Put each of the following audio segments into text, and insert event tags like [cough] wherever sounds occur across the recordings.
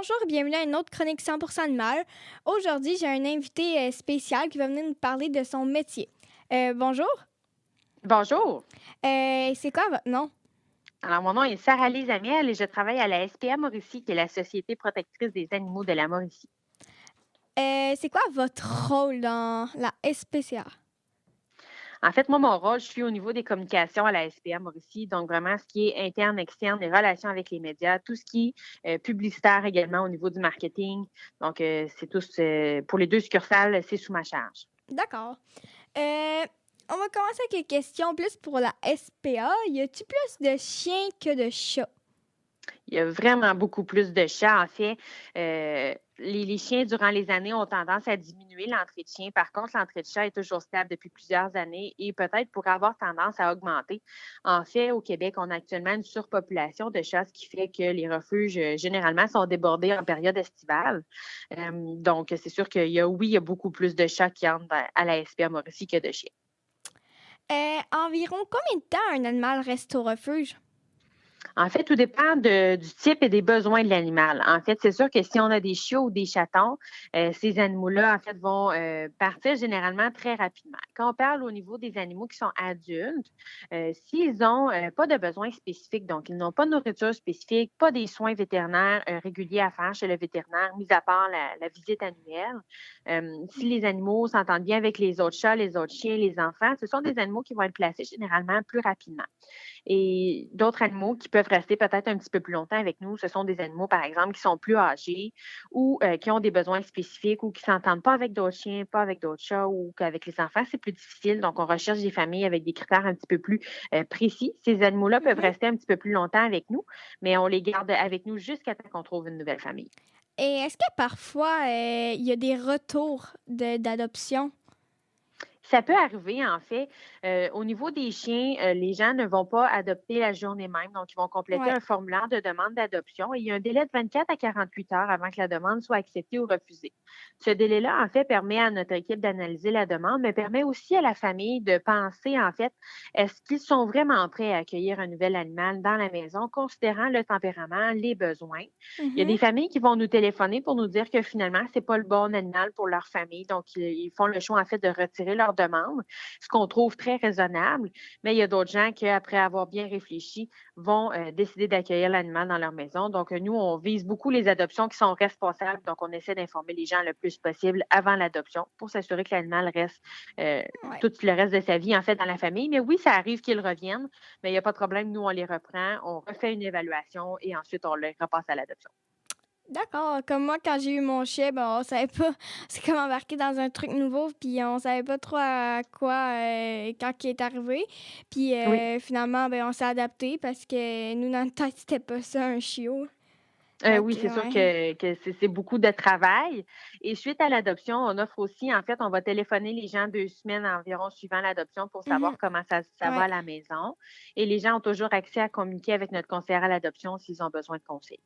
Bonjour, bienvenue à une autre chronique 100% animal. Aujourd'hui, j'ai un invité euh, spécial qui va venir nous parler de son métier. Euh, bonjour. Bonjour. Euh, c'est quoi votre nom? Alors, mon nom est Sarah-Lise Amiel et je travaille à la SPA Mauricie, qui est la Société protectrice des animaux de la Mauricie. C'est quoi votre rôle dans la SPCA? En fait, moi, mon rôle, je suis au niveau des communications à la SPA Mauricie, donc vraiment ce qui est interne, externe, les relations avec les médias, tout ce qui est euh, publicitaire également au niveau du marketing. Donc, euh, c'est tout euh, pour les deux succursales, c'est sous ma charge. D'accord. Euh, on va commencer avec les questions plus pour la SPA. Y a-t-il plus de chiens que de chats? Il y a vraiment beaucoup plus de chats. En fait, les, chiens, durant les années, ont tendance à diminuer l'entrée de chiens. Par contre, l'entrée de chats est toujours stable depuis plusieurs années et peut-être pourrait avoir tendance à augmenter. En fait, au Québec, on a actuellement une surpopulation de chats, ce qui fait que les refuges, euh, généralement, sont débordés en période estivale. Euh, donc, c'est sûr qu'il y a, oui, il y a beaucoup plus de chats qui entrent à- à la SPA Mauricie que de chiens. Euh, environ combien de temps un animal reste au refuge? En fait, tout dépend du type et des besoins de l'animal. En fait, c'est sûr que si on a des chiots ou des chatons, euh, ces animaux-là, en fait, vont euh, partir généralement très rapidement. Quand on parle au niveau des animaux qui sont adultes, euh, s'ils n'ont pas de besoins spécifiques, donc ils n'ont pas de nourriture spécifique, pas des soins vétérinaires réguliers à faire chez le vétérinaire, mis à part la, visite annuelle, si les animaux s'entendent bien avec les autres chats, les autres chiens, les enfants, ce sont des animaux qui vont être placés généralement plus rapidement. Et d'autres animaux qui peuvent rester peut-être un petit peu plus longtemps avec nous, ce sont des animaux, par exemple, qui sont plus âgés ou euh, qui ont des besoins spécifiques ou qui ne s'entendent pas avec d'autres chiens, pas avec d'autres chats ou qu'avec les enfants, c'est plus difficile. Donc, on recherche des familles avec des critères un petit peu plus euh, précis. Ces animaux-là peuvent Mhm. rester un petit peu plus longtemps avec nous, mais on les garde avec nous jusqu'à temps qu'on trouve une nouvelle famille. Et est-ce que parfois euh, il y a des retours de- d'adoption? Ça peut arriver, en fait. Euh, au niveau des chiens, euh, les gens ne vont pas adopter la journée même. Donc, ils vont compléter Ouais. un formulaire de demande d'adoption et il y a un délai de 24 à 48 heures avant que la demande soit acceptée ou refusée. Ce délai-là, en fait, permet à notre équipe d'analyser la demande, mais permet aussi à la famille de penser, en fait, est-ce qu'ils sont vraiment prêts à accueillir un nouvel animal dans la maison, considérant le tempérament, les besoins. Il y a Mhm. des familles qui vont nous téléphoner pour nous dire que finalement, c'est pas le bon animal pour leur famille. Donc, ils, ils font le choix, en fait, de retirer leur demande, ce qu'on trouve très raisonnable. Mais il y a d'autres gens qui, après avoir bien réfléchi, vont euh, décider d'accueillir l'animal dans leur maison. Donc, euh, nous, on vise beaucoup les adoptions qui sont responsables. Donc, on essaie d'informer les gens le plus possible avant l'adoption pour s'assurer que l'animal reste euh, Ouais. tout le reste de sa vie, en fait, dans la famille. Mais oui, ça arrive qu'ils reviennent, mais il n'y a pas de problème. Nous, on les reprend, on refait une évaluation et ensuite, on les repasse à l'adoption. D'accord. Comme moi, quand j'ai eu mon chien, ben, on savait pas. [laughs] C'est comme embarquer dans un truc nouveau, puis on savait pas trop à quoi euh, quand il est arrivé. Puis euh, finalement, ben, on s'est adapté parce que nous, dans notre tête, c'était pas ça, un chiot. Euh, oui, c'est sûr que, que c'est beaucoup de travail. Et suite à l'adoption, on offre aussi, en fait, on va téléphoner les gens deux semaines environ suivant l'adoption pour savoir Mhm. comment ça, ça va à la maison. Et les gens ont toujours accès à communiquer avec notre conseillère à l'adoption s'ils ont besoin de conseils.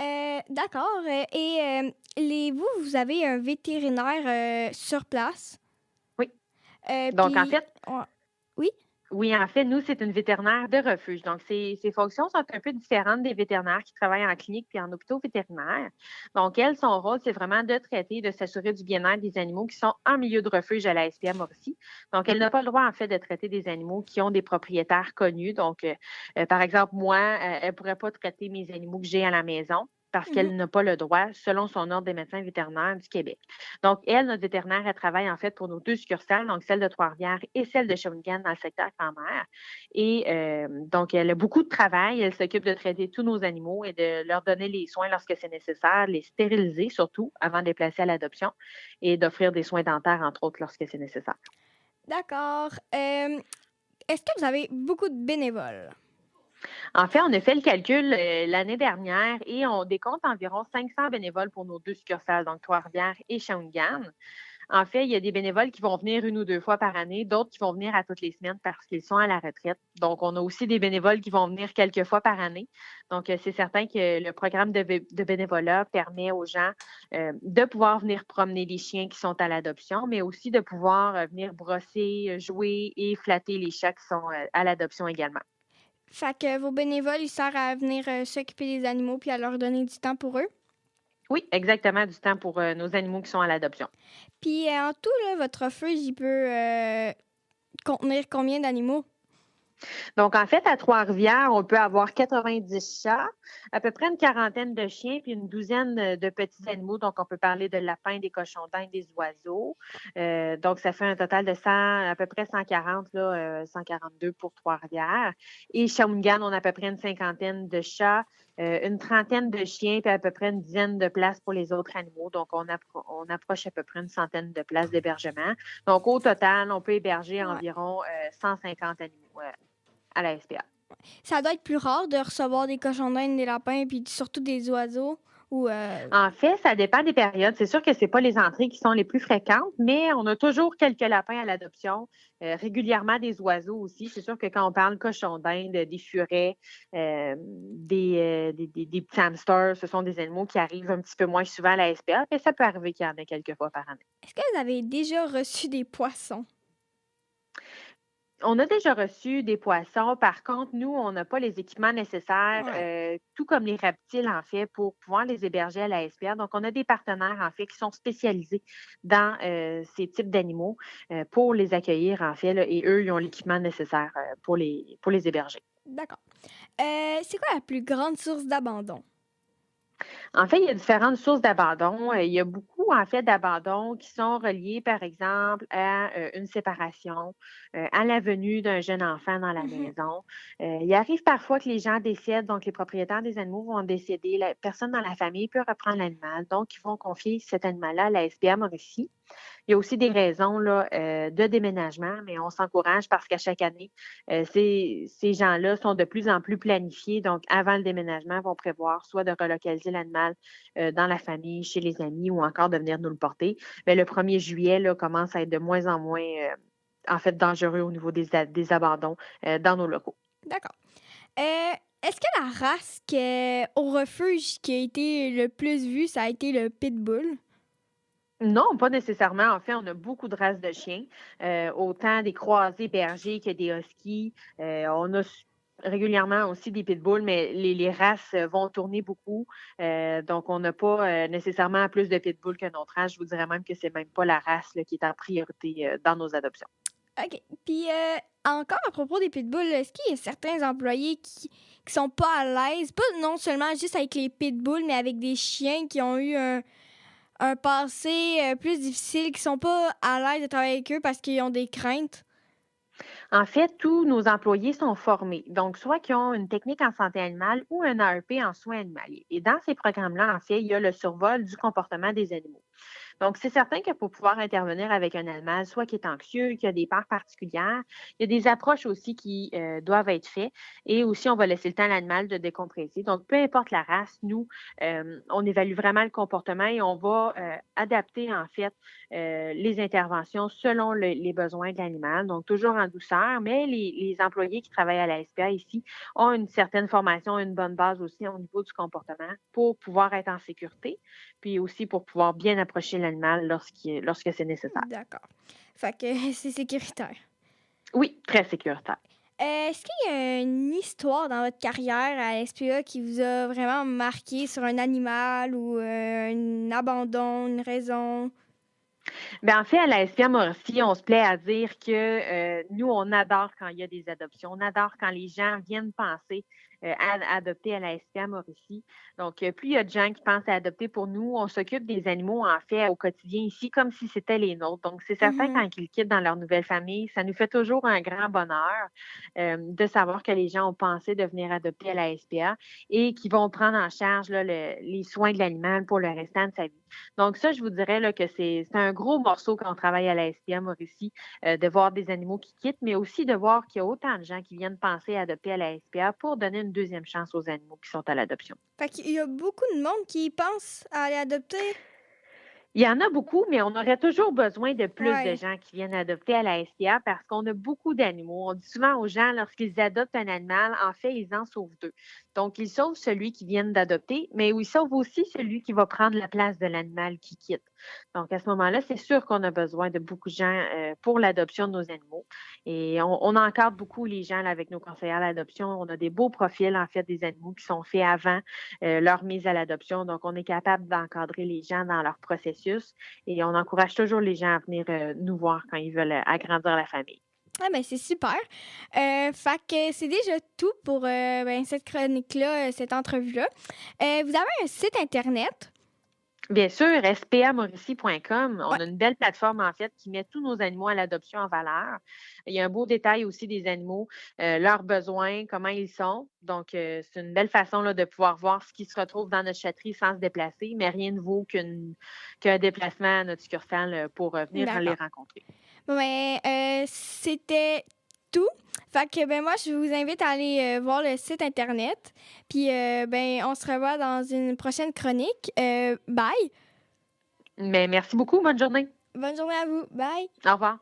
Euh, D'accord. Euh, Et euh, les, vous, vous avez un vétérinaire euh, sur place? Oui. Donc, en fait. Oui? En fait, nous, c'est une vétérinaire de refuge. Donc, ses, fonctions sont un peu différentes des vétérinaires qui travaillent en clinique puis en hôpitaux vétérinaires. Donc, elle, son rôle, c'est vraiment de traiter, de s'assurer du bien-être des animaux qui sont en milieu de refuge à la SPA Mauricie. Donc, elle n'a pas le droit, en fait, de traiter des animaux qui ont des propriétaires connus. Donc, euh, euh, par exemple, moi, euh, elle ne pourrait pas traiter mes animaux que j'ai à la maison parce Mhm. qu'elle n'a pas le droit selon son ordre des médecins vétérinaires du Québec. Donc, elle, notre vétérinaire, elle travaille en fait pour nos deux succursales, donc celle de Trois-Rivières et celle de Shawinigan dans le secteur Grand-Mère. Et euh, donc, elle a beaucoup de travail. Elle s'occupe de traiter tous nos animaux et de leur donner les soins lorsque c'est nécessaire, les stériliser surtout avant de les placer à l'adoption et d'offrir des soins dentaires, entre autres, lorsque c'est nécessaire. D'accord. Euh, Est-ce que vous avez beaucoup de bénévoles? En fait, on a fait le calcul euh, l'année dernière et on décompte environ 500 bénévoles pour nos deux succursales, donc Trois-Rivières et Shawinigan. En fait, il y a des bénévoles qui vont venir une ou deux fois par année, d'autres qui vont venir à toutes les semaines parce qu'ils sont à la retraite. Donc, on a aussi des bénévoles qui vont venir quelques fois par année. Donc, euh, c'est certain que le programme de, de bénévolat permet aux gens euh, de pouvoir venir promener les chiens qui sont à l'adoption, mais aussi de pouvoir venir brosser, jouer et flatter les chats qui sont à l'adoption également. Fait que vos bénévoles, ils servent à venir euh, s'occuper des animaux puis à leur donner du temps pour eux? Oui, exactement, du temps pour nos animaux qui sont à l'adoption. Puis en tout, votre refuge, il peut contenir combien d'animaux? Donc, en fait, à Trois-Rivières, on peut avoir 90 chats, à peu près une quarantaine de chiens, puis une douzaine de petits animaux. Donc, on peut parler de lapins, des cochons d'Inde, des oiseaux. Euh, donc, ça fait un total de 100, à peu près 140, là, 142 euh, pour Trois-Rivières. Et Shawinigan, on a à peu près une cinquantaine de chats, euh, une trentaine de chiens, puis à peu près une dizaine de places pour les autres animaux. Donc, on, on approche à peu près une centaine de places d'hébergement. Donc, au total, on peut héberger environ 150 animaux à la SPA. Ça doit être plus rare de recevoir des cochons d'Inde, des lapins, puis surtout des oiseaux. Ou euh, En fait, ça dépend des périodes. C'est sûr que ce pas les entrées qui sont les plus fréquentes, mais on a toujours quelques lapins à l'adoption, euh, régulièrement des oiseaux aussi. C'est sûr que quand on parle cochons d'Inde, des furets, euh, des, des, des, petits hamsters, ce sont des animaux qui arrivent un petit peu moins souvent à la SPA, mais ça peut arriver qu'il y en ait quelques fois par année. Est-ce que vous avez déjà reçu des poissons? On a déjà reçu des poissons. Par contre, nous, on n'a pas les équipements nécessaires, euh, tout comme les reptiles, en fait, pour pouvoir les héberger à la SPA. Donc, on a des partenaires, en fait, qui sont spécialisés dans euh, ces types d'animaux euh, pour les accueillir, en fait, et eux, ils ont l'équipement nécessaire pour, les, pour les héberger. D'accord. c'est quoi la plus grande source d'abandon? En fait, il y a différentes sources d'abandon. Il y a beaucoup, en fait, d'abandons qui sont reliés, par exemple, à euh, une séparation, euh, à la venue d'un jeune enfant dans la mmh maison. il arrive parfois que les gens décèdent, donc les propriétaires des animaux vont décéder. La personne dans la famille peut reprendre l'animal, donc ils vont confier cet animal-là à la SPA Mauricie. Il y a aussi des raisons là, euh, de déménagement, mais on s'encourage parce qu'à chaque année, euh, ces, gens-là sont de plus en plus planifiés. Donc, avant le déménagement, vont prévoir soit de relocaliser l'animal euh, dans la famille, chez les amis ou encore de venir nous le porter. Mais le 1er juillet là, commence à être de moins en moins, en fait, dangereux au niveau des, des abandons dans nos locaux. D'accord. Est-ce que la race au refuge qui a été le plus vue, ça a été le pitbull? Non, pas nécessairement. En fait, on a beaucoup de races de chiens, euh, autant des croisés bergers que des huskies. Euh, on a régulièrement aussi des pitbulls, mais les, races vont tourner beaucoup. Euh, donc, on n'a pas nécessairement plus de pitbulls qu'un autre race. Je vous dirais même que c'est même pas la race qui est en priorité dans nos adoptions. OK. Puis, encore à propos des pitbulls, est-ce qu'il y a certains employés qui ne sont pas à l'aise, pas non seulement juste avec les pitbulls, mais avec des chiens qui ont eu un un passé euh, plus difficile, qui sont pas à l'aise de travailler avec eux parce qu'ils ont des craintes? En fait, tous nos employés sont formés, donc soit qui ont une technique en santé animale ou un ARP en soins animaliers. Et dans ces programmes-là, en fait, il y a le survol du comportement des animaux. Donc, c'est certain que pour pouvoir intervenir avec un animal, soit qui est anxieux, qui a des peurs particulières, il y a des approches aussi qui euh, doivent être faites. Et aussi, on va laisser le temps à l'animal de décompresser. Donc, peu importe la race, nous, euh, on évalue vraiment le comportement et on va euh, adapter, en fait, les interventions selon les besoins de l'animal. Donc, toujours en douceur, mais les, employés qui travaillent à la SPA ici ont une certaine formation, une bonne base aussi au niveau du comportement pour pouvoir être en sécurité, puis aussi pour pouvoir bien approcher l'animal lorsque c'est nécessaire. D'accord. Fait que [laughs] c'est sécuritaire. Oui, très sécuritaire. Euh, est-ce qu'il y a une histoire dans votre carrière à SPA qui vous a vraiment marqué sur un animal ou euh, un abandon, une raison? Bien, en fait, à la SPA Mauricie, on se plaît à dire que euh, nous, on adore quand il y a des adoptions. On adore quand les gens viennent penser à, adopter à la SPA Mauricie. Donc, euh, plus il y a de gens qui pensent à adopter pour nous, on s'occupe des animaux, en fait, au quotidien ici, comme si c'était les nôtres. Donc, c'est certain, mmh quand ils quittent dans leur nouvelle famille, ça nous fait toujours un grand bonheur euh, de savoir que les gens ont pensé de venir adopter à la SPA et qu'ils vont prendre en charge les soins de l'animal pour le restant de sa vie. Donc, ça, je vous dirais là, que c'est un gros morceau quand on travaille à la SPA Mauricie, de voir des animaux qui quittent, mais aussi de voir qu'il y a autant de gens qui viennent penser à adopter à la SPA pour donner une deuxième chance aux animaux qui sont à l'adoption. Fait qu'il y a beaucoup de monde qui pense à aller adopter. Il y en a beaucoup, mais on aurait toujours besoin de plus de gens qui viennent adopter à la SPA parce qu'on a beaucoup d'animaux. On dit souvent aux gens, lorsqu'ils adoptent un animal, en fait, ils en sauvent deux. Donc, ils sauvent celui qu'ils viennent d'adopter, mais ils sauvent aussi celui qui va prendre la place de l'animal qui quitte. Donc, à ce moment-là, c'est sûr qu'on a besoin de beaucoup de gens euh, pour l'adoption de nos animaux. Et on, on encadre beaucoup les gens avec nos conseillers d'adoption. On a des beaux profils, en fait, des animaux qui sont faits avant euh, leur mise à l'adoption. Donc, on est capable d'encadrer les gens dans leur processus et on encourage toujours les gens à venir euh, nous voir quand ils veulent agrandir la famille. Ah ben c'est super. Euh, c'est déjà tout pour euh, ben, cette chronique-là, euh, cette entrevue-là. vous avez un site Internet? Bien sûr, spamorici.com. On a une belle plateforme, en fait, qui met tous nos animaux à l'adoption en valeur. Il y a un beau détail aussi des animaux, leurs besoins, comment ils sont. Donc, c'est une belle façon là, de pouvoir voir ce qui se retrouve dans notre chatterie sans se déplacer, mais rien ne vaut qu'un déplacement à notre succursale pour venir les rencontrer. Ben, euh, c'était tout. Fait que ben moi je vous invite à aller euh, voir le site internet. Puis euh, ben on se revoit dans une prochaine chronique. bye. Mais merci beaucoup. Bonne journée. Bonne journée à vous. Bye. Au revoir.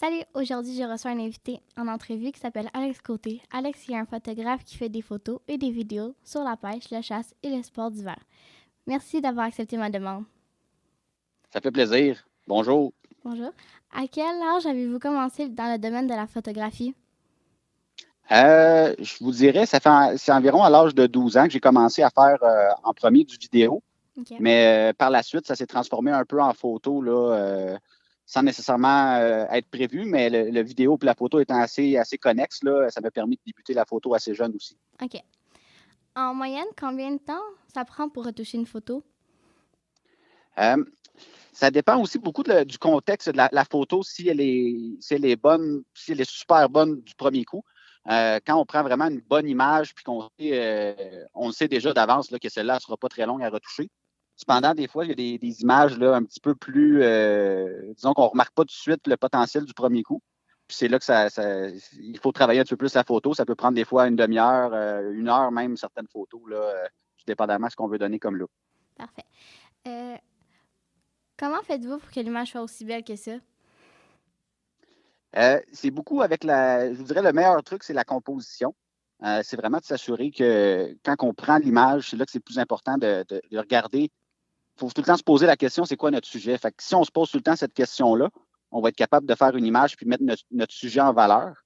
Salut, aujourd'hui je reçois un invité en entrevue qui s'appelle Alex Côté. Alex est un photographe qui fait des photos et des vidéos sur la pêche, la chasse et le sport d'hiver. Merci d'avoir accepté ma demande. Ça fait plaisir. Bonjour. Bonjour. À quel âge avez-vous commencé dans le domaine de la photographie? Euh, je vous dirais, ça fait c'est environ à l'âge de 12 ans que j'ai commencé à faire euh, en premier du vidéo. Mais euh, par la suite, ça s'est transformé un peu en photo. Là, sans nécessairement être prévu, mais le, vidéo et la photo étant assez, assez connexes, là, ça m'a permis de débuter la photo assez jeune aussi. OK. En moyenne, combien de temps ça prend pour retoucher une photo? Euh, ça dépend aussi beaucoup du contexte de la, photo, si elle, est, si elle est bonne, si elle est super bonne du premier coup. Euh, quand on prend vraiment une bonne image, puis qu'on sait, on sait déjà d'avance que celle-là ne sera pas très longue à retoucher. Cependant, des fois, il y a des, images là, un petit peu plus, euh, disons qu'on ne remarque pas tout de suite le potentiel du premier coup. Puis c'est là que ça, il faut travailler un petit peu plus la photo. Ça peut prendre des fois une demi-heure, euh, une heure même, certaines photos, là, euh, dépendamment de ce qu'on veut donner comme look. Parfait. comment faites-vous pour que l'image soit aussi belle que ça? c'est beaucoup avec la. Je vous dirais le meilleur truc, c'est la composition. c'est vraiment de s'assurer que quand on prend l'image, c'est là que c'est plus important de, de regarder faut tout le temps se poser la question, c'est quoi notre sujet? Fait que si on se pose tout le temps cette question-là, on va être capable de faire une image puis mettre notre, sujet en valeur.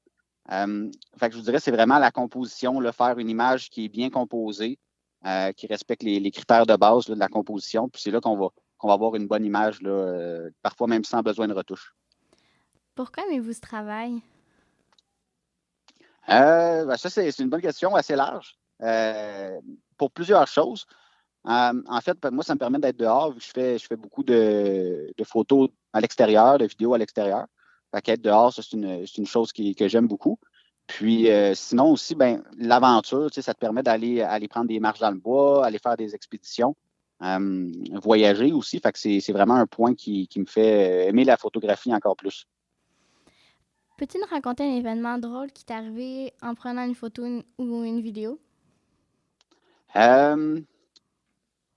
Euh, fait que je vous dirais, c'est vraiment la composition, le faire une image qui est bien composée, euh, qui respecte les, critères de base de la composition. Puis c'est là qu'on va, qu'on va avoir une bonne image, là, euh, parfois même sans besoin de retouche. Pourquoi aimez-vous ce travail? Ben ça, c'est une bonne question assez large. pour plusieurs choses. Euh, en fait, moi, ça me permet d'être dehors. Je fais, je fais beaucoup de, photos à l'extérieur, de vidéos à l'extérieur. Fait dehors, c'est une, chose que j'aime beaucoup. Puis euh, sinon aussi, ben, l'aventure, ça te permet d'aller aller prendre des marches dans le bois, aller faire des expéditions, euh, voyager aussi. Fait que c'est vraiment un point qui, me fait aimer la photographie encore plus. Peux-tu nous raconter un événement drôle qui t'est arrivé en prenant une photo ou une vidéo?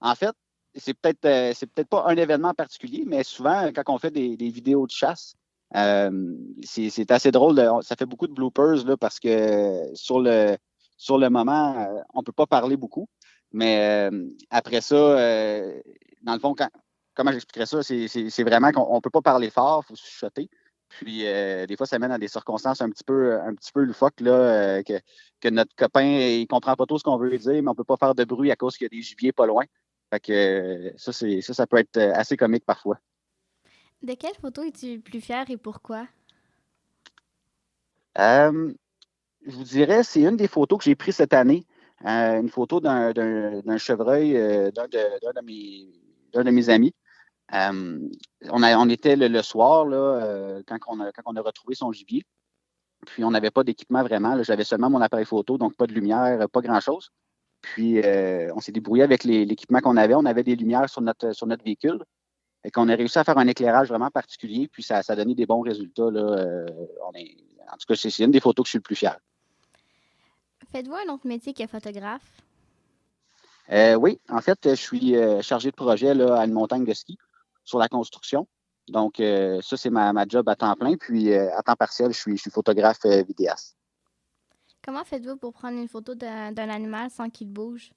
En fait, c'est peut-être euh, peut-être pas un événement particulier, mais souvent, quand on fait des, vidéos de chasse, euh, c'est assez drôle. ça fait beaucoup de bloopers là, parce que sur le, sur le moment, euh, on ne peut pas parler beaucoup. Mais après ça, dans le fond, comment j'expliquerais ça? C'est vraiment qu'on ne peut pas parler fort, il faut chuchoter. Puis des fois, ça mène à des circonstances un petit peu, un petit peu loufoques, là, que, que, notre copain ne comprend pas tout ce qu'on veut dire, mais on ne peut pas faire de bruit à cause qu'il y a des gibiers pas loin. Fait que ça, ça, ça peut être euh, assez comique parfois. De quelle photo es-tu plus fier et pourquoi? Euh, je vous dirais, c'est une des photos que j'ai prises cette année. Euh, une photo d'un chevreuil d'un de, mes, amis. on, a, on était le, soir là, quand, on a, quand on a retrouvé son gibier. Puis on n'avait pas d'équipement vraiment. J'avais seulement mon appareil photo, donc pas de lumière, pas grand-chose. Puis, euh, on s'est débrouillé avec l'équipement qu'on avait. On avait des lumières sur notre, sur notre véhicule. Et qu'on a réussi à faire un éclairage vraiment particulier. Puis, ça, ça a donné des bons résultats. Là. Euh, on est, en tout cas, c'est une des photos que je suis le plus fier. Faites-vous un autre métier que photographe? Euh, oui, en fait, je suis chargé de projet là, à une montagne de ski sur la construction. Donc, ça, c'est ma, ma, job à temps plein. Puis, à temps partiel, je suis, je suis photographe vidéaste. Comment faites-vous pour prendre une photo d'un animal sans qu'il bouge?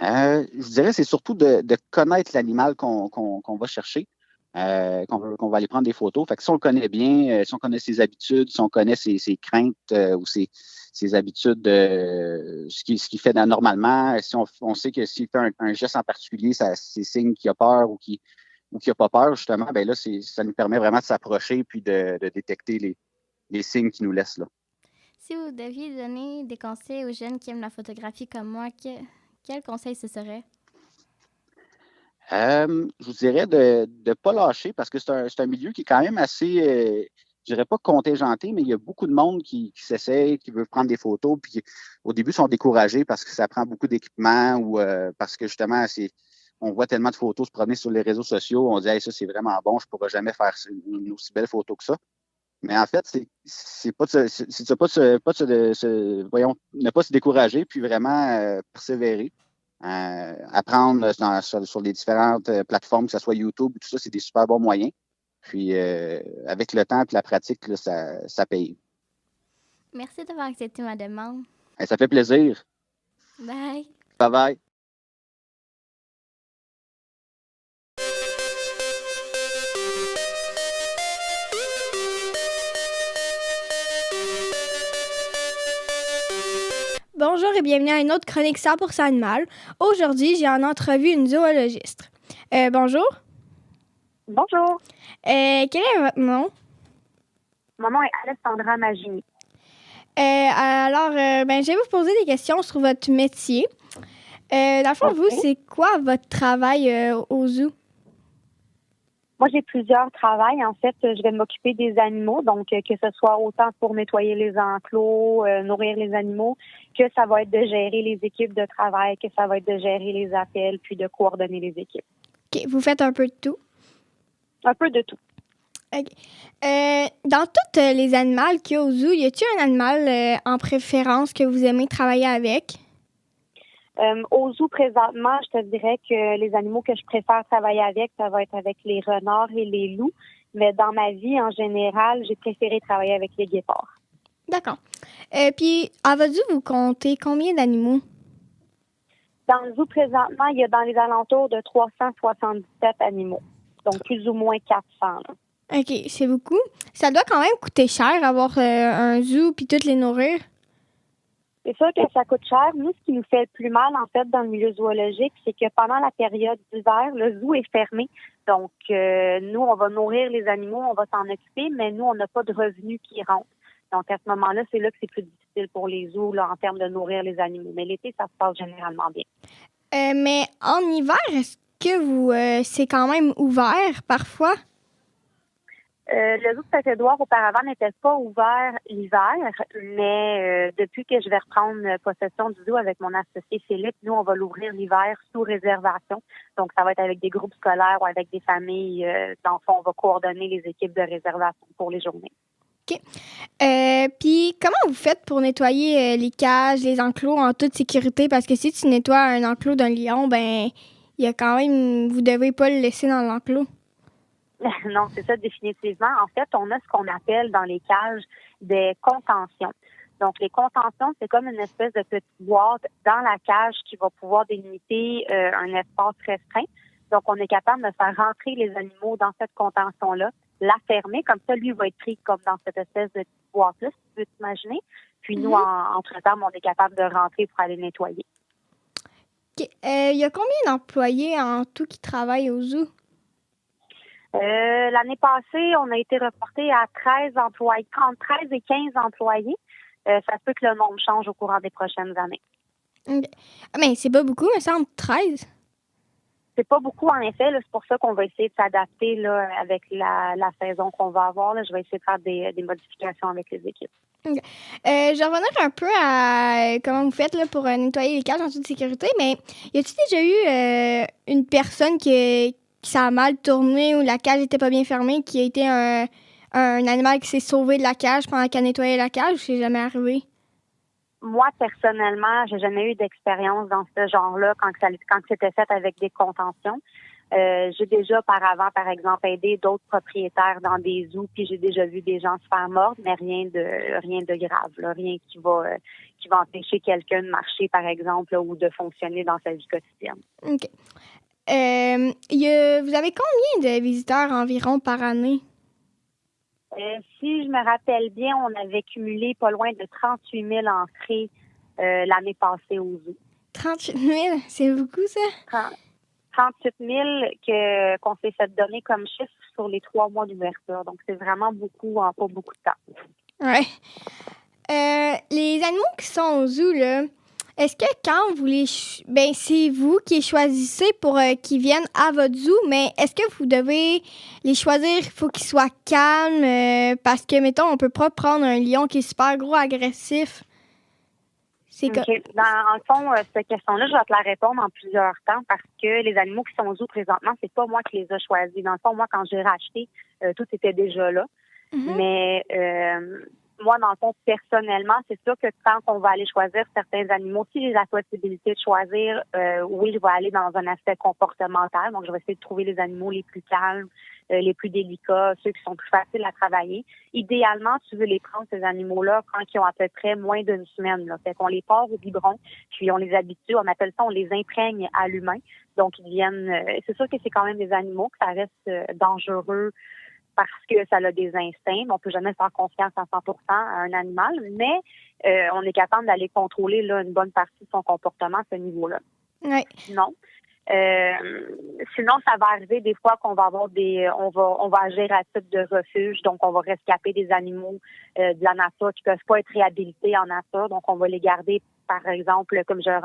Euh, je dirais c'est surtout de, connaître l'animal qu'on va chercher, euh, qu'on va aller prendre des photos. Fait que si on le connaît bien, euh, si on connaît ses habitudes, si on connaît ses, craintes ou ses, habitudes, ce qu'il fait normalement, si on, sait que s'il fait un, geste en particulier, c'est signe qu'il a peur ou qu'il n'a pas peur, justement, ben là, ça nous permet vraiment de s'approcher puis de, de, détecter les, les signes qui nous laissent là. Si vous deviez donner des conseils aux jeunes qui aiment la photographie comme moi, que, quel conseil ce serait? Euh, je vous dirais de ne pas lâcher parce que c'est un, un, milieu qui est quand même assez, euh, je dirais pas contingenté, mais il y a beaucoup de monde qui, qui s'essaye, qui veut prendre des photos, puis au début sont découragés parce que ça prend beaucoup d'équipement ou euh, parce que justement, on voit tellement de photos se promener sur les réseaux sociaux, on dit ça c'est vraiment bon, je ne pourrai jamais faire une aussi belle photo que ça. Mais en fait, c'est pas de c'est pas de pas de voyons, ne pas se décourager, puis vraiment euh, persévérer. Euh, apprendre dans, sur, sur, les différentes euh, plateformes, que ce soit YouTube, tout ça, c'est des super bons moyens. Puis euh, avec le temps et la pratique, là, ça, ça paye. Merci d'avoir accepté ma demande. ça fait plaisir. Bye. Bye bye. Bonjour et bienvenue à une autre chronique 100% animal. Aujourd'hui, j'ai en entrevue une zoologiste. Euh, bonjour. Bonjour. Euh, quel est votre nom? Mon nom est Alessandra Magini. Euh, alors, ben, je vais vous poser des questions sur votre métier. dans le fond, okay. vous, c'est quoi votre travail au zoo? Moi, j'ai plusieurs travails. En fait, je vais m'occuper des animaux, donc que ce soit autant pour nettoyer les enclos, euh, nourrir les animaux, que ça va être de gérer les équipes de travail, que ça va être de gérer les appels, puis de coordonner les équipes. OK. Vous faites un peu de tout? Un peu de tout. OK. Euh, dans tous les animaux qu'il y a au zoo, y a-t-il un animal euh, en préférence que vous aimez travailler avec? Euh, au zoo, présentement, je te dirais que les animaux que je préfère travailler avec, ça va être avec les renards et les loups. Mais dans ma vie, en général, j'ai préféré travailler avec les guépards. D'accord. Et puis, à votre zoo, vous comptez combien d'animaux? Dans le zoo, présentement, il y a dans les alentours de 377 animaux. Donc, plus ou moins 400. Là. OK, c'est beaucoup. Ça doit quand même coûter cher avoir euh, un zoo puis toutes les nourrir. C'est sûr que ça coûte cher. Nous, ce qui nous fait le plus mal, en fait, dans le milieu zoologique, c'est que pendant la période d'hiver, le zoo est fermé. Donc, euh, nous, on va nourrir les animaux, on va s'en occuper, mais nous, on n'a pas de revenus qui rentrent. Donc, à ce moment-là, c'est là que c'est plus difficile pour les zoos, là, en termes de nourrir les animaux. Mais l'été, ça se passe généralement bien. Euh, mais en hiver, est-ce que vous, euh, c'est quand même ouvert parfois? Euh, le zoo de Saint-Édouard auparavant n'était pas ouvert l'hiver, mais euh, depuis que je vais reprendre possession du zoo avec mon associé Philippe, nous, on va l'ouvrir l'hiver sous réservation. Donc, ça va être avec des groupes scolaires ou avec des familles. Euh, dans le fond, on va coordonner les équipes de réservation pour les journées. OK. Euh, Puis, comment vous faites pour nettoyer les cages, les enclos en toute sécurité? Parce que si tu nettoies un enclos d'un lion, ben, il y a quand même, vous devez pas le laisser dans l'enclos. [laughs] non, c'est ça définitivement. En fait, on a ce qu'on appelle dans les cages des contentions. Donc, les contentions, c'est comme une espèce de petite boîte dans la cage qui va pouvoir délimiter euh, un espace restreint. Donc, on est capable de faire rentrer les animaux dans cette contention-là, la fermer, comme ça, lui va être pris comme dans cette espèce de petite boîte-là, si tu peux t'imaginer. Puis nous, en, entre-temps, on est capable de rentrer pour aller nettoyer. Il euh, y a combien d'employés en tout qui travaillent au zoo? Euh, L'année passée, on a été reporté à 13 employés, entre 13 et 15 employés. Euh, ça se peut que le nombre change au courant des prochaines années. Okay. Mais c'est pas beaucoup, mais ça, entre 13? C'est pas beaucoup, en effet. C'est pour ça qu'on va essayer de s'adapter avec la, la saison qu'on va avoir. Là. Je vais essayer de faire des, des modifications avec les équipes. Okay. Euh, je vais revenir un peu à comment vous faites là, pour nettoyer les cages en toute sécurité, mais y a-t-il déjà eu euh, une personne qui, qui ça a mal tourné ou la cage n'était pas bien fermée, qui a été un, un animal qui s'est sauvé de la cage pendant qu'elle nettoyait la cage ou c'est jamais arrivé? moi, personnellement, j'ai jamais eu d'expérience dans ce genre-là quand, quand c'était fait avec des contentions. Euh, j'ai déjà par avant, par exemple, aidé d'autres propriétaires dans des zoos, puis j'ai déjà vu des gens se faire mordre, mais rien de rien de grave, là, rien qui va euh, qui va empêcher quelqu'un de marcher, par exemple, ou de fonctionner dans sa vie quotidienne. OK. Euh, vous avez combien de visiteurs environ par année? si je me rappelle bien, on avait cumulé pas loin de 38 000 entrées l'année passée au zoo. 38 000, c'est beaucoup ça? 38 000 que, qu'on s'est fait donner comme chiffre sur les trois mois d'ouverture. Donc, c'est vraiment beaucoup en pas beaucoup de temps. Oui. Euh, les animaux qui sont au zoo, là, est-ce que quand vous les. Ben, c'est vous qui les choisissez pour euh, qu'ils viennent à votre zoo, mais est-ce que vous devez les choisir? Il faut qu'ils soient calmes euh, parce que, mettons, on peut pas prendre un lion qui est super gros, agressif. C'est Dans, en fond, euh, cette question-là, je vais te la répondre en plusieurs temps parce que les animaux qui sont au zoo présentement, c'est pas moi qui les ai choisis. Dans le fond, moi, quand j'ai racheté, tout était déjà là. Mm-hmm. Mais moi, dans le fond, personnellement, c'est sûr que quand on va aller choisir certains animaux, si j'ai la possibilité de choisir, oui, je vais aller dans un aspect comportemental. Donc, je vais essayer de trouver les animaux les plus calmes, euh, les plus délicats, ceux qui sont plus faciles à travailler. Idéalement, tu veux les prendre, ces animaux-là, quand ils ont à peu près moins d'une semaine. Là. Fait qu'on les porte au biberon, puis on les habitue, on appelle ça, on les imprègne à l'humain. Donc, ils viennent... Euh, c'est sûr que c'est quand même des animaux, que ça reste euh, dangereux parce que ça a des instincts. On peut jamais faire confiance à 100% à un animal, mais on est capable d'aller contrôler là, une bonne partie de son comportement à ce niveau-là. Oui. Non. Euh, sinon, ça va arriver des fois qu'on va avoir des, on va, on va agir à titre de refuge, donc on va rescaper des animaux euh, de la nature qui peuvent pas être réhabilités en nature, donc on va les garder par exemple, comme j'ai un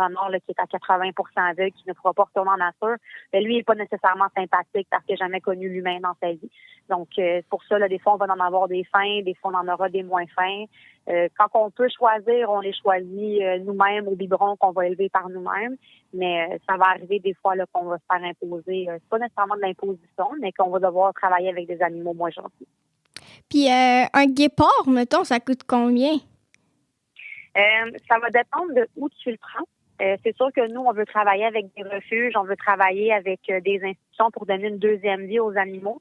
qui est à 80% aveugle, qui ne pourra pas retourner en nature, mais lui, il n'est pas nécessairement sympathique parce qu'il n'a jamais connu l'humain dans sa vie. Donc, euh, pour ça, des fois, on va en avoir des fins, des fois, on en aura des moins fins. Euh, quand on peut choisir, on les choisit euh, nous-mêmes au biberon qu'on va élever par nous-mêmes, mais ça va arriver des fois qu'on va se faire imposer. c'est pas nécessairement de l'imposition, mais qu'on va devoir travailler avec des animaux moins gentils. Puis, un guépard, mettons, ça coûte combien? Euh, ça va dépendre de où tu le prends. Euh, c'est sûr que nous, on veut travailler avec des refuges, on veut travailler avec euh, des institutions pour donner une deuxième vie aux animaux.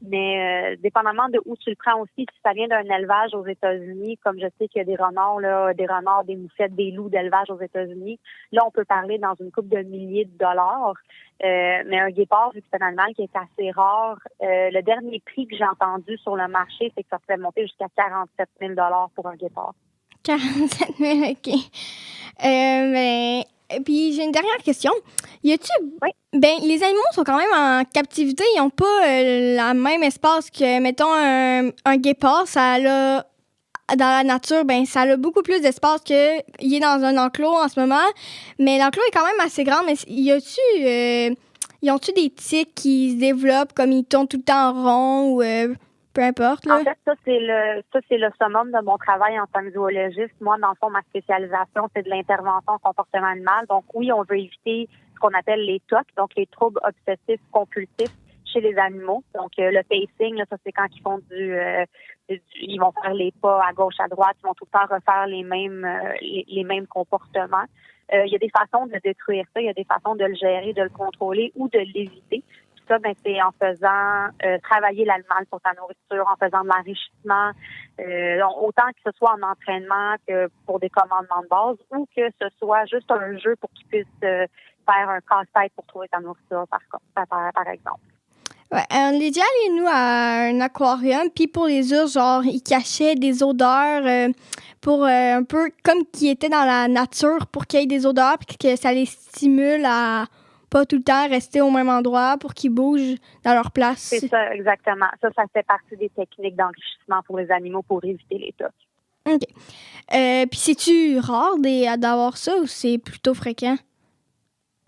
Mais dépendamment de où tu le prends aussi, si ça vient d'un élevage aux États-Unis, comme je sais qu'il y a des renards, là, des renards, des moussettes, des loups d'élevage aux États-Unis, là, on peut parler dans une coupe de milliers de dollars. mais un guépard, vu que c'est un animal qui est assez rare, le dernier prix que j'ai entendu sur le marché, c'est que ça pourrait monter jusqu'à 47 000 dollars pour un guépard. 47 000, OK. Euh, ben, puis j'ai une dernière question. Y a-tu. Oui. Ben, les animaux sont quand même en captivité. Ils n'ont pas euh, le même espace que, mettons, un, guépard. Ça a. Dans la nature, ben, ça a beaucoup plus d'espace qu'il est dans un enclos en ce moment. Mais l'enclos est quand même assez grand. Mais y a-tu. Euh, y ont-tu des tics qui se développent comme ils tournent tout le temps en rond ou. Euh, En fait, ça, c'est le, ça, c'est le summum de mon travail en tant que zoologiste. Moi, dans le fond, ma spécialisation, c'est de l'intervention en comportement animal. Donc, oui, on veut éviter ce qu'on appelle les TOC, donc les troubles obsessifs compulsifs chez les animaux. Donc, euh, le pacing, là, ça, c'est quand ils font euh, du, ils vont faire les pas à gauche, à droite, ils vont tout le temps refaire les mêmes, euh, les, mêmes comportements. Il y a des façons de détruire ça, il y a des façons de le gérer, de le contrôler ou de l'éviter ça, ben, c'est en faisant euh, travailler l'animal pour sa nourriture, en faisant de l'enrichissement, euh, autant que ce soit en entraînement que pour des commandements de base, ou que ce soit juste un jeu pour qu'il puisse euh, faire un casse-tête pour trouver sa nourriture, par, par, exemple. Ouais, on est déjà allé, nous, à un aquarium, puis pour les ours, genre, ils cachaient des odeurs pour un peu comme qui étaient dans la nature pour qu'il y ait des odeurs, puis que ça les stimule à pas tout le temps rester au même endroit pour qu'ils bougent dans leur place. C'est ça, exactement. Ça, ça fait partie des techniques d'enrichissement pour les animaux pour éviter les tocs. OK. Euh, puis, c'est-tu rare d'avoir ça ou c'est plutôt fréquent?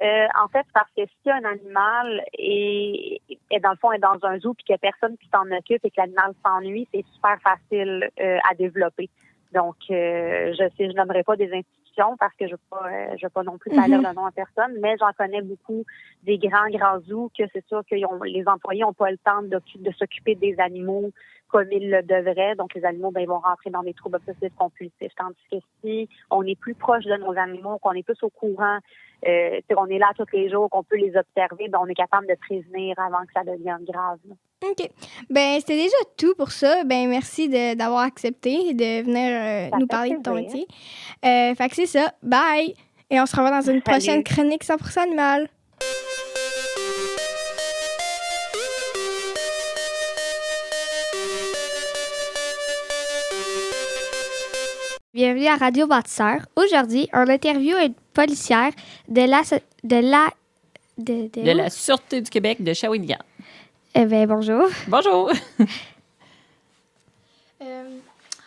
Euh, en fait, parce que si un animal est, est, dans le fond est dans un zoo puis qu'il n'y a personne qui s'en occupe et que l'animal s'ennuie, c'est super facile euh, à développer. Donc, je sais, je nommerai pas des institutions parce que je ne veux, pas, euh, je veux pas non plus parler mm le nom à personne, mais j'en connais beaucoup des grands, grands zoos que c'est sûr que les employés n'ont pas le temps de, de s'occuper des animaux comme ils le devraient. Donc, les animaux, ben, ils vont rentrer dans des troubles obsessifs compulsifs. Tandis que si on est plus proche de nos animaux, qu'on est plus au courant, euh, on est là tous les jours, qu'on peut les observer, ben, on est capable de prévenir avant que ça devienne grave. OK. Ben, c'était déjà tout pour ça. Ben, merci d'avoir accepté de venir euh, nous parler de ton métier. Euh, fait que c'est ça. Bye! Et on se revoit dans une prochaine chronique 100% animal. Bienvenue à Radio Bâtisseur. Aujourd'hui, on interview une policière de la de la de, de, la Sûreté du Québec de Shawinigan. Eh bien, bonjour. Bonjour. [laughs] euh,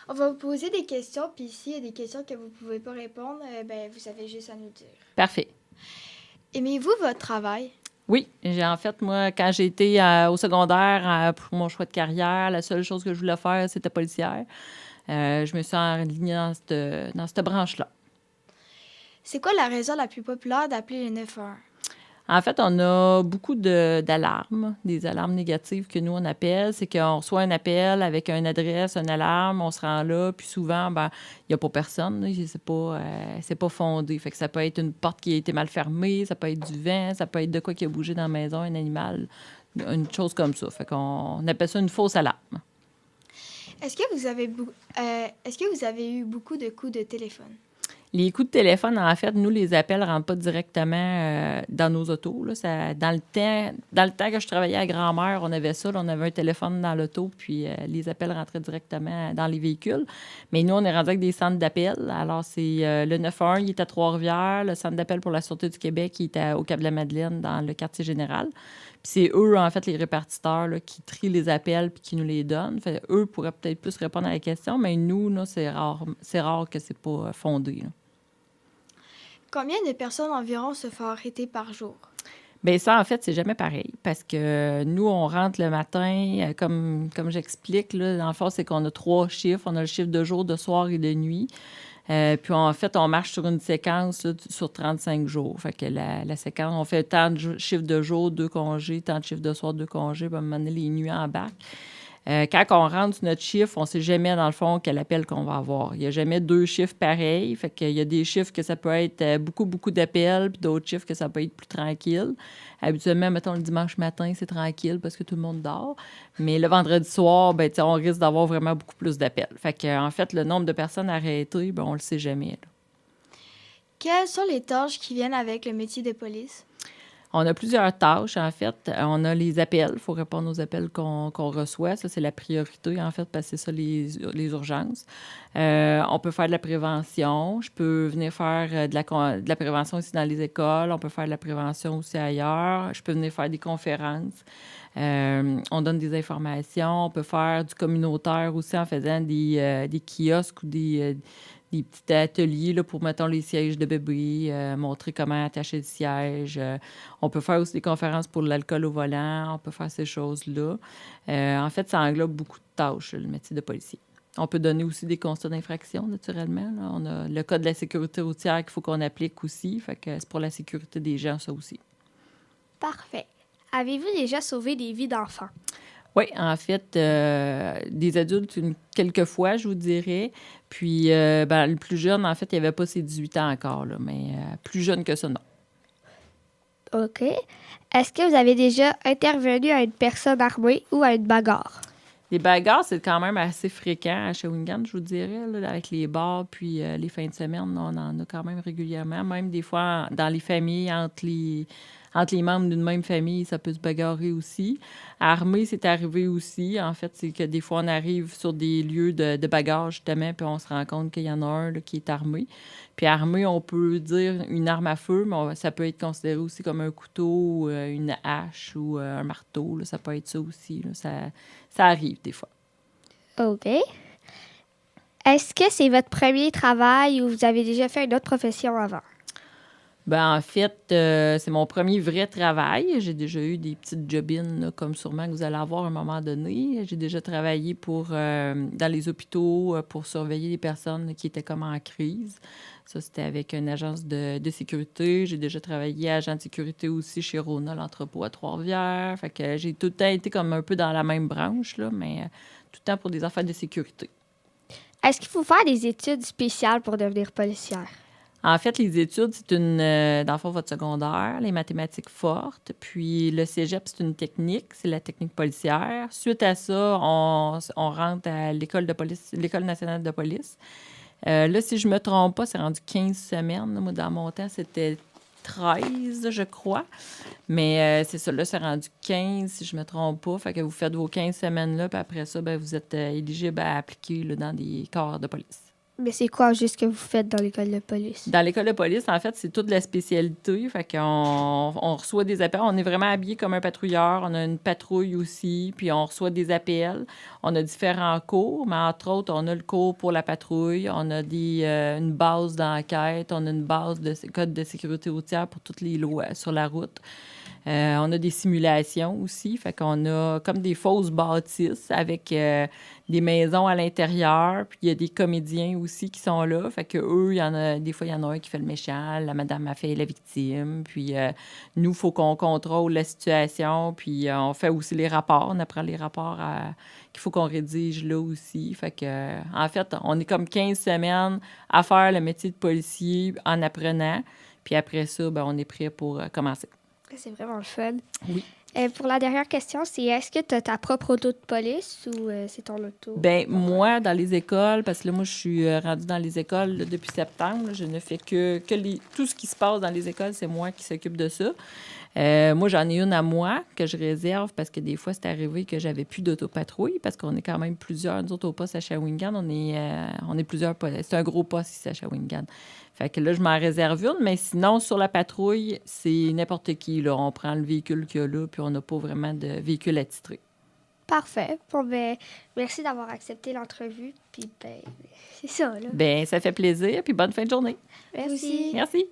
on va vous poser des questions, puis s'il y a des questions que vous ne pouvez pas répondre, euh, ben, vous avez juste à nous dire. Parfait. Aimez-vous votre travail? Oui, j'ai en fait, moi, quand j'ai été euh, au secondaire pour mon choix de carrière, la seule chose que je voulais faire, c'était policière. Euh, je me suis enlignée dans cette, dans cette branche-là. C'est quoi la raison la plus populaire d'appeler le 911? En fait, on a beaucoup d'alarmes, des alarmes négatives que nous, on appelle. C'est qu'on reçoit un appel avec une adresse, une alarme, on se rend là, puis souvent, ben, il n'y a pas personne. C'est pas, euh, pas fondé. Fait que ça peut être une porte qui a été mal fermée, ça peut être du vent, ça peut être de quoi qui a bougé dans la maison, un animal, une chose comme ça. Fait qu'on appelle ça une fausse alarme. Est-ce que vous avez, euh, est-ce que vous avez eu beaucoup de coups de téléphone? Les coups de téléphone, en fait, nous, les appels ne rentrent pas directement euh, dans nos autos. Ça, dans, le temps, dans le temps que je travaillais à grand-mère, on avait ça. on avait un téléphone dans l'auto, puis euh, les appels rentraient directement dans les véhicules. Mais nous, on est rendu avec des centres d'appel. Alors, c'est le 911, il est à Trois-Rivières. Le centre d'appel pour la Sûreté du Québec, il est au Cap-de-la-Madeleine, dans le quartier général c'est eux, en fait, les répartiteurs qui trient les appels puis qui nous les donnent. Fait, eux pourraient peut-être plus répondre à la question, mais nous, c'est rare, c'est rare que c'est pas fondé. Combien de personnes environ se font arrêter par jour? Bien, ça, en fait, c'est jamais pareil parce que nous, on rentre le matin, euh, comme, comme j'explique, là, dans le fond, c'est qu'on a trois chiffres. On a le chiffre de jour, de soir et de nuit. Euh, puis en fait, on marche sur une séquence sur 35 jours. Fait que la, séquence, on fait tant de chiffres de jour, deux congés, tant de chiffres de soir, deux congés, puis à les nuits en bac. Euh, quand on rentre sur notre chiffre, on ne sait jamais, dans le fond, quel appel qu'on va avoir. Il n'y a jamais deux chiffres pareils. Fait y a des chiffres que ça peut être euh, beaucoup, beaucoup d'appels, puis d'autres chiffres que ça peut être plus tranquille. Habituellement, mettons, le dimanche matin, c'est tranquille parce que tout le monde dort. Mais le vendredi soir, ben, on risque d'avoir vraiment beaucoup plus d'appels. Fait fait, le nombre de personnes arrêtées, ben, on ne le sait jamais. Quelles sont les tâches qui viennent avec le métier de police? On a plusieurs tâches, en fait. On a les appels. Il faut répondre aux appels qu'on reçoit. Ça, c'est la priorité, en fait, parce que c'est ça, les, urgences. Euh, on peut faire de la prévention. Je peux venir faire euh, de la, de la prévention aussi dans les écoles. On peut faire de la prévention aussi ailleurs. Je peux venir faire des conférences. Euh, on donne des informations. On peut faire du communautaire aussi en faisant des, des kiosques ou des des petits ateliers là, pour, mettons, les sièges de bébé, euh, montrer comment attacher le siège. Euh, on peut faire aussi des conférences pour l'alcool au volant. On peut faire ces choses-là. Euh, en fait, ça englobe beaucoup de tâches, le métier de policier. On peut donner aussi des constats d'infraction, naturellement. On a le code de la sécurité routière qu'il faut qu'on applique aussi. Fait que c'est pour la sécurité des gens, ça aussi. Parfait. Avez-vous déjà sauvé des vies d'enfants? Oui, en fait, euh, des adultes, une, quelques fois, je vous dirais. Puis, euh, ben, le plus jeune, en fait, il n'y avait pas ses 18 ans encore, là, mais euh, plus jeune que ça, non. OK. Est-ce que vous avez déjà intervenu à une personne armée ou à une bagarre? Les bagarres, c'est quand même assez fréquent à Shawinigan, je vous dirais, avec les bars, puis les fins de semaine, on en a quand même régulièrement, même des fois dans les familles, entre les, entre les membres d'une même famille, ça peut se bagarrer aussi. Armée, c'est arrivé aussi. En fait, c'est que des fois, on arrive sur des lieux de, de bagarre, justement, puis on se rend compte qu'il y en a un qui est armé. Puis armé, on peut dire une arme à feu, mais ça peut être considéré aussi comme un couteau, euh, une hache ou euh, un marteau. Ça peut être ça aussi. Ça, ça arrive des fois. OK. Est-ce que c'est votre premier travail ou vous avez déjà fait une autre profession avant? Ben, en fait, euh, c'est mon premier vrai travail. J'ai déjà eu des petites jobines, comme sûrement que vous allez avoir à un moment donné. J'ai déjà travaillé euh, dans les hôpitaux pour surveiller les personnes qui étaient comme en crise. Ça, c'était avec une agence de, de sécurité. J'ai déjà travaillé agent de sécurité aussi chez Rona, l'entrepôt à Trois-Rivières. Fait que j'ai tout le temps été comme un peu dans la même branche, là, mais tout le temps pour des affaires de sécurité. Est-ce qu'il faut faire des études spéciales pour devenir policière? En fait, les études, c'est une, euh, dans le fond, votre secondaire, les mathématiques fortes. Puis le cégep, c'est une technique, c'est la technique policière. Suite à ça, on, rentre à l'école de police, l'école nationale de police. Euh, là, si je me trompe pas, c'est rendu 15 semaines. Moi, dans mon temps, c'était 13, je crois. Mais euh, c'est ça, là, c'est rendu 15, si je me trompe pas. Fait que vous faites vos 15 semaines-là, puis après ça, ben, vous êtes éligible à appliquer là, dans des corps de police. Mais c'est quoi juste que vous faites dans l'école de police? Dans l'école de police, en fait, c'est toute la spécialité. Fait qu'on on reçoit des appels. On est vraiment habillé comme un patrouilleur. On a une patrouille aussi, puis on reçoit des appels. On a différents cours, mais entre autres, on a le cours pour la patrouille. On a des, euh, une base d'enquête. On a une base de code de sécurité routière pour toutes les lois sur la route. Euh, on a des simulations aussi, fait qu'on a comme des fausses bâtisses avec euh, des maisons à l'intérieur, puis il y a des comédiens aussi qui sont là, fait que eux, y en a des fois il y en a un qui fait le méchant, la madame a fait la victime, puis euh, nous il faut qu'on contrôle la situation, puis on fait aussi les rapports, on apprend les rapports qu'il faut qu'on rédige là aussi, fait que en fait, on est comme 15 semaines à faire le métier de policier en apprenant, puis après ça, ben, on est prêt pour commencer. C'est vraiment le fun. Oui. Euh, pour la dernière question, c'est est-ce que tu as ta propre auto de police ou euh, c'est ton auto? Ben moi, dans les écoles, parce que là, moi, je suis euh, rendue dans les écoles depuis septembre. je ne fais que, que les, tout ce qui se passe dans les écoles, c'est moi qui s'occupe de ça. moi, j'en ai une à moi que je réserve parce que des fois, c'est arrivé que j'avais plus d'autopatrouille parce qu'on est quand même plusieurs, nous autres, au poste à Shawinigan. On est, on est plusieurs C'est un gros poste ici à Shawinigan. Fait que là, je m'en réserve une, mais sinon, sur la patrouille, c'est n'importe qui. Là. On prend le véhicule qu'il y a là, puis on n'a pas vraiment de véhicule attitré. Parfait. Bon, ben, merci d'avoir accepté l'entrevue. Puis, ben, c'est ça, là. Ben, ça fait plaisir, puis bonne fin de journée. Merci. Merci.